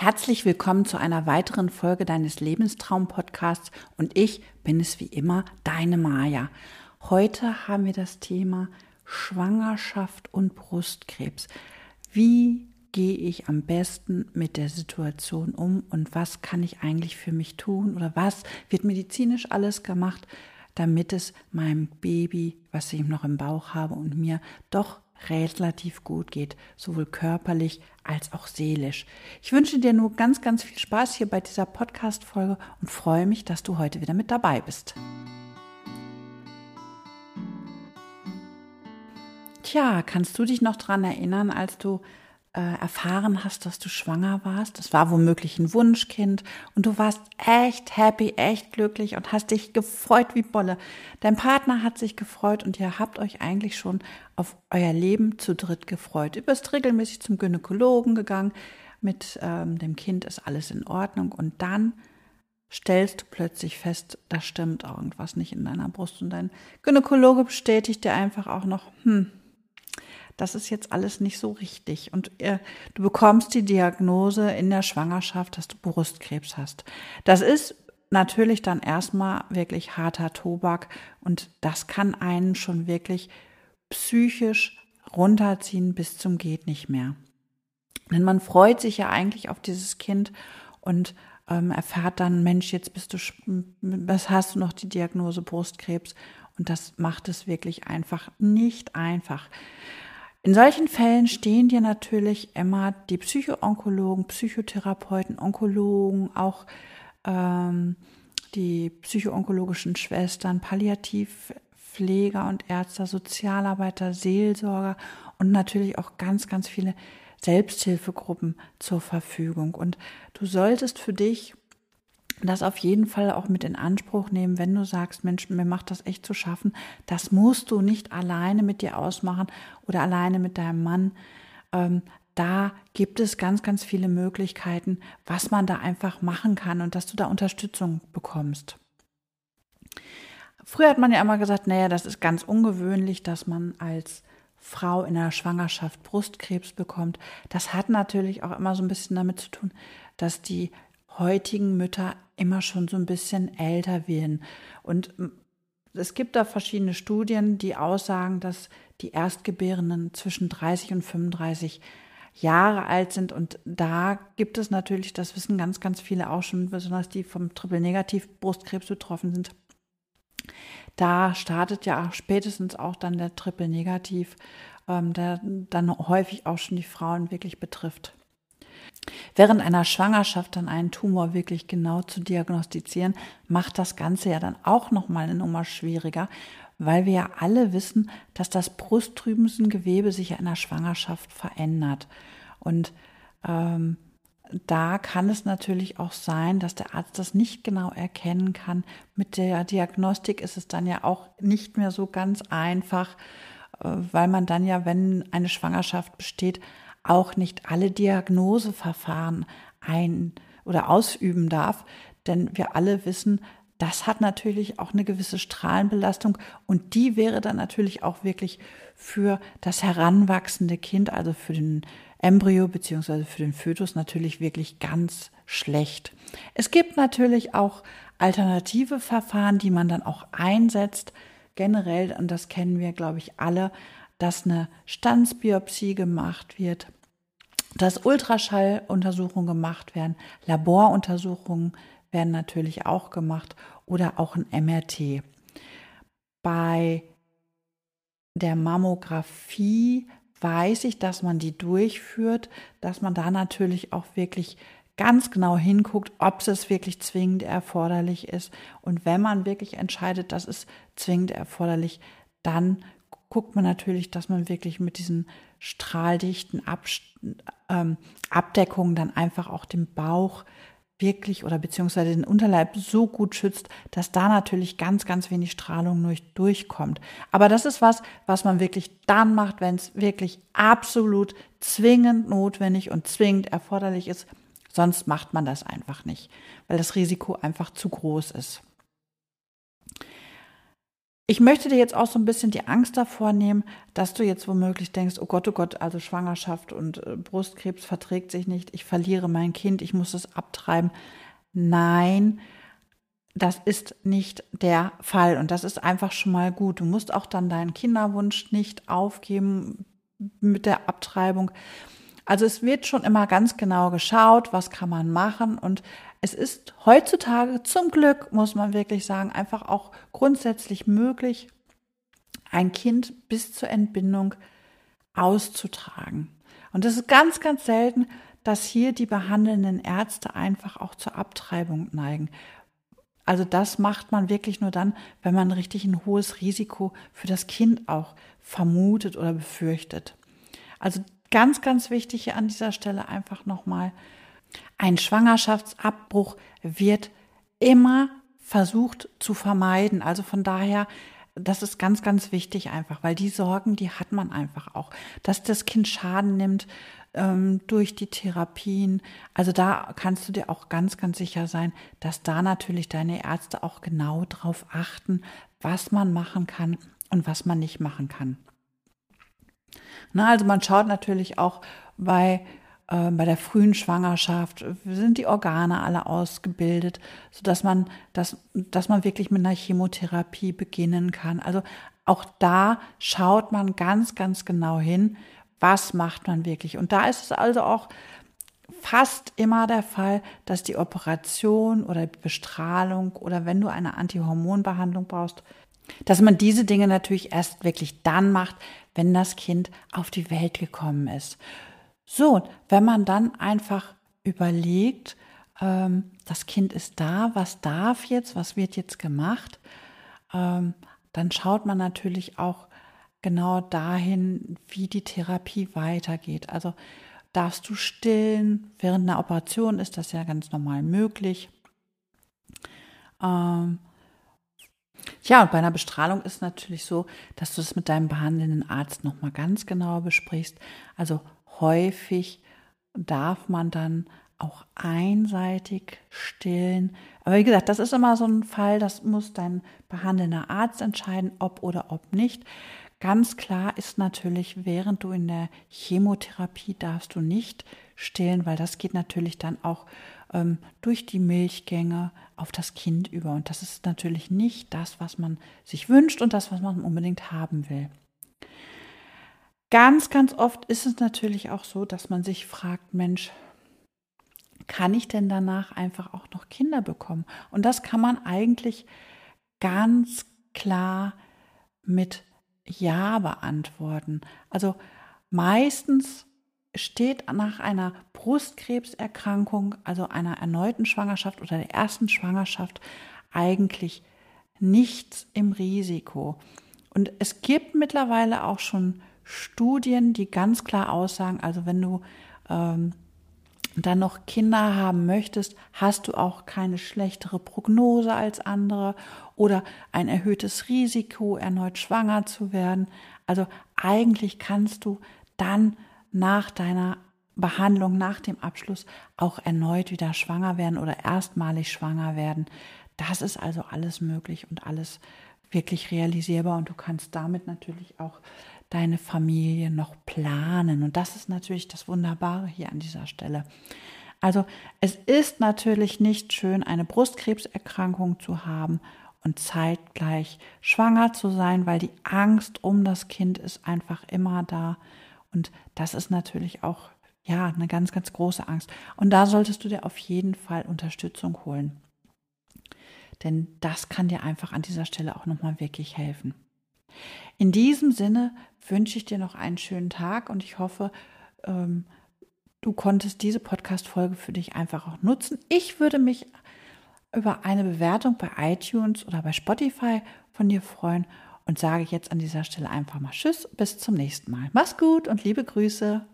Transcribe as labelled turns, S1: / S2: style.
S1: Herzlich willkommen zu einer weiteren Folge deines Lebenstraum-Podcasts und ich bin es wie immer, deine Maja. Heute haben wir das Thema Schwangerschaft und Brustkrebs. Wie gehe ich am besten mit der Situation um und was kann ich eigentlich für mich tun oder was wird medizinisch alles gemacht, damit es meinem Baby, was ich noch im Bauch habe und mir doch relativ gut geht, sowohl körperlich als auch seelisch. Ich wünsche dir nur ganz, ganz viel Spaß hier bei dieser Podcast-Folge und freue mich, dass du heute wieder mit dabei bist. Tja, kannst du dich noch daran erinnern, als du erfahren hast, dass du schwanger warst. Das war womöglich ein Wunschkind und du warst echt happy, echt glücklich und hast dich gefreut wie Bolle. Dein Partner hat sich gefreut und ihr habt euch eigentlich schon auf euer Leben zu dritt gefreut. Du bist regelmäßig zum Gynäkologen gegangen. Mit ähm, dem Kind ist alles in Ordnung und dann stellst du plötzlich fest, da stimmt irgendwas nicht in deiner Brust und dein Gynäkologe bestätigt dir einfach auch noch, hm, das ist jetzt alles nicht so richtig. Und äh, du bekommst die Diagnose in der Schwangerschaft, dass du Brustkrebs hast. Das ist natürlich dann erstmal wirklich harter Tobak und das kann einen schon wirklich psychisch runterziehen bis zum geht nicht mehr. Denn man freut sich ja eigentlich auf dieses Kind und ähm, erfährt dann, Mensch, jetzt bist du, was hast du noch die Diagnose Brustkrebs? Und das macht es wirklich einfach nicht einfach. In solchen Fällen stehen dir natürlich immer die Psychoonkologen, Psychotherapeuten, Onkologen, auch ähm, die psychoonkologischen Schwestern, Palliativpfleger und Ärzte, Sozialarbeiter, Seelsorger und natürlich auch ganz, ganz viele Selbsthilfegruppen zur Verfügung. Und du solltest für dich das auf jeden Fall auch mit in Anspruch nehmen, wenn du sagst, Mensch, mir macht das echt zu schaffen. Das musst du nicht alleine mit dir ausmachen oder alleine mit deinem Mann. Ähm, da gibt es ganz, ganz viele Möglichkeiten, was man da einfach machen kann und dass du da Unterstützung bekommst. Früher hat man ja immer gesagt, naja, das ist ganz ungewöhnlich, dass man als Frau in der Schwangerschaft Brustkrebs bekommt. Das hat natürlich auch immer so ein bisschen damit zu tun, dass die heutigen Mütter immer schon so ein bisschen älter werden. Und es gibt da verschiedene Studien, die aussagen, dass die Erstgebärenden zwischen 30 und 35 Jahre alt sind. Und da gibt es natürlich, das wissen ganz, ganz viele auch schon, besonders die vom Triple-Negativ-Brustkrebs betroffen sind. Da startet ja spätestens auch dann der Triple-Negativ, ähm, der dann häufig auch schon die Frauen wirklich betrifft. Während einer Schwangerschaft dann einen Tumor wirklich genau zu diagnostizieren, macht das Ganze ja dann auch nochmal eine Nummer schwieriger, weil wir ja alle wissen, dass das Brustdrüsengewebe sich ja in der Schwangerschaft verändert. Und ähm, da kann es natürlich auch sein, dass der Arzt das nicht genau erkennen kann. Mit der Diagnostik ist es dann ja auch nicht mehr so ganz einfach, äh, weil man dann ja, wenn eine Schwangerschaft besteht, auch nicht alle Diagnoseverfahren ein oder ausüben darf, denn wir alle wissen, das hat natürlich auch eine gewisse Strahlenbelastung und die wäre dann natürlich auch wirklich für das heranwachsende Kind, also für den Embryo beziehungsweise für den Fötus natürlich wirklich ganz schlecht. Es gibt natürlich auch alternative Verfahren, die man dann auch einsetzt. Generell, und das kennen wir, glaube ich, alle, dass eine Stanzbiopsie gemacht wird, dass Ultraschalluntersuchungen gemacht werden, Laboruntersuchungen werden natürlich auch gemacht oder auch ein MRT. Bei der Mammographie weiß ich, dass man die durchführt, dass man da natürlich auch wirklich ganz genau hinguckt, ob es wirklich zwingend erforderlich ist. Und wenn man wirklich entscheidet, das ist zwingend erforderlich, dann guckt man natürlich, dass man wirklich mit diesen strahldichten Ab ähm, Abdeckungen dann einfach auch den Bauch wirklich oder beziehungsweise den Unterleib so gut schützt, dass da natürlich ganz, ganz wenig Strahlung durch, durchkommt. Aber das ist was, was man wirklich dann macht, wenn es wirklich absolut zwingend notwendig und zwingend erforderlich ist. Sonst macht man das einfach nicht, weil das Risiko einfach zu groß ist. Ich möchte dir jetzt auch so ein bisschen die Angst davor nehmen, dass du jetzt womöglich denkst, oh Gott, oh Gott, also Schwangerschaft und äh, Brustkrebs verträgt sich nicht, ich verliere mein Kind, ich muss es abtreiben. Nein, das ist nicht der Fall und das ist einfach schon mal gut. Du musst auch dann deinen Kinderwunsch nicht aufgeben mit der Abtreibung. Also es wird schon immer ganz genau geschaut, was kann man machen und es ist heutzutage zum Glück, muss man wirklich sagen, einfach auch grundsätzlich möglich, ein Kind bis zur Entbindung auszutragen. Und es ist ganz, ganz selten, dass hier die behandelnden Ärzte einfach auch zur Abtreibung neigen. Also das macht man wirklich nur dann, wenn man richtig ein hohes Risiko für das Kind auch vermutet oder befürchtet. Also ganz, ganz wichtig hier an dieser Stelle einfach nochmal, ein Schwangerschaftsabbruch wird immer versucht zu vermeiden. Also von daher, das ist ganz, ganz wichtig einfach, weil die Sorgen, die hat man einfach auch, dass das Kind Schaden nimmt ähm, durch die Therapien. Also da kannst du dir auch ganz, ganz sicher sein, dass da natürlich deine Ärzte auch genau drauf achten, was man machen kann und was man nicht machen kann. Na, also man schaut natürlich auch bei äh, bei der frühen Schwangerschaft sind die Organe alle ausgebildet, sodass man, dass, dass man wirklich mit einer Chemotherapie beginnen kann. Also auch da schaut man ganz, ganz genau hin, was macht man wirklich. Und da ist es also auch fast immer der Fall, dass die Operation oder Bestrahlung oder wenn du eine Antihormonbehandlung brauchst, dass man diese Dinge natürlich erst wirklich dann macht, wenn das Kind auf die Welt gekommen ist. So, wenn man dann einfach überlegt, ähm, das Kind ist da, was darf jetzt, was wird jetzt gemacht, ähm, dann schaut man natürlich auch genau dahin, wie die Therapie weitergeht. Also darfst du stillen, während einer Operation ist das ja ganz normal möglich. Ähm, ja, und bei einer Bestrahlung ist natürlich so, dass du es mit deinem behandelnden Arzt nochmal ganz genau besprichst. Also häufig darf man dann auch einseitig stillen. Aber wie gesagt, das ist immer so ein Fall, das muss dein behandelnder Arzt entscheiden, ob oder ob nicht. Ganz klar ist natürlich, während du in der Chemotherapie darfst du nicht stillen, weil das geht natürlich dann auch ähm, durch die Milchgänge auf das Kind über. Und das ist natürlich nicht das, was man sich wünscht und das, was man unbedingt haben will. Ganz, ganz oft ist es natürlich auch so, dass man sich fragt, Mensch, kann ich denn danach einfach auch noch Kinder bekommen? Und das kann man eigentlich ganz klar mit Ja beantworten. Also meistens steht nach einer Brustkrebserkrankung, also einer erneuten Schwangerschaft oder der ersten Schwangerschaft, eigentlich nichts im Risiko. Und es gibt mittlerweile auch schon Studien, die ganz klar aussagen, also wenn du ähm, dann noch Kinder haben möchtest, hast du auch keine schlechtere Prognose als andere oder ein erhöhtes Risiko, erneut schwanger zu werden. Also eigentlich kannst du dann nach deiner Behandlung, nach dem Abschluss auch erneut wieder schwanger werden oder erstmalig schwanger werden. Das ist also alles möglich und alles wirklich realisierbar und du kannst damit natürlich auch deine Familie noch planen. Und das ist natürlich das Wunderbare hier an dieser Stelle. Also es ist natürlich nicht schön, eine Brustkrebserkrankung zu haben und zeitgleich schwanger zu sein, weil die Angst um das Kind ist einfach immer da. Und das ist natürlich auch ja eine ganz, ganz große Angst. Und da solltest du dir auf jeden Fall Unterstützung holen. Denn das kann dir einfach an dieser Stelle auch nochmal wirklich helfen. In diesem Sinne wünsche ich dir noch einen schönen Tag und ich hoffe, ähm, du konntest diese Podcast-Folge für dich einfach auch nutzen. Ich würde mich über eine Bewertung bei iTunes oder bei Spotify von dir freuen und sage jetzt an dieser Stelle einfach mal Tschüss, bis zum nächsten Mal. Mach's gut und liebe Grüße.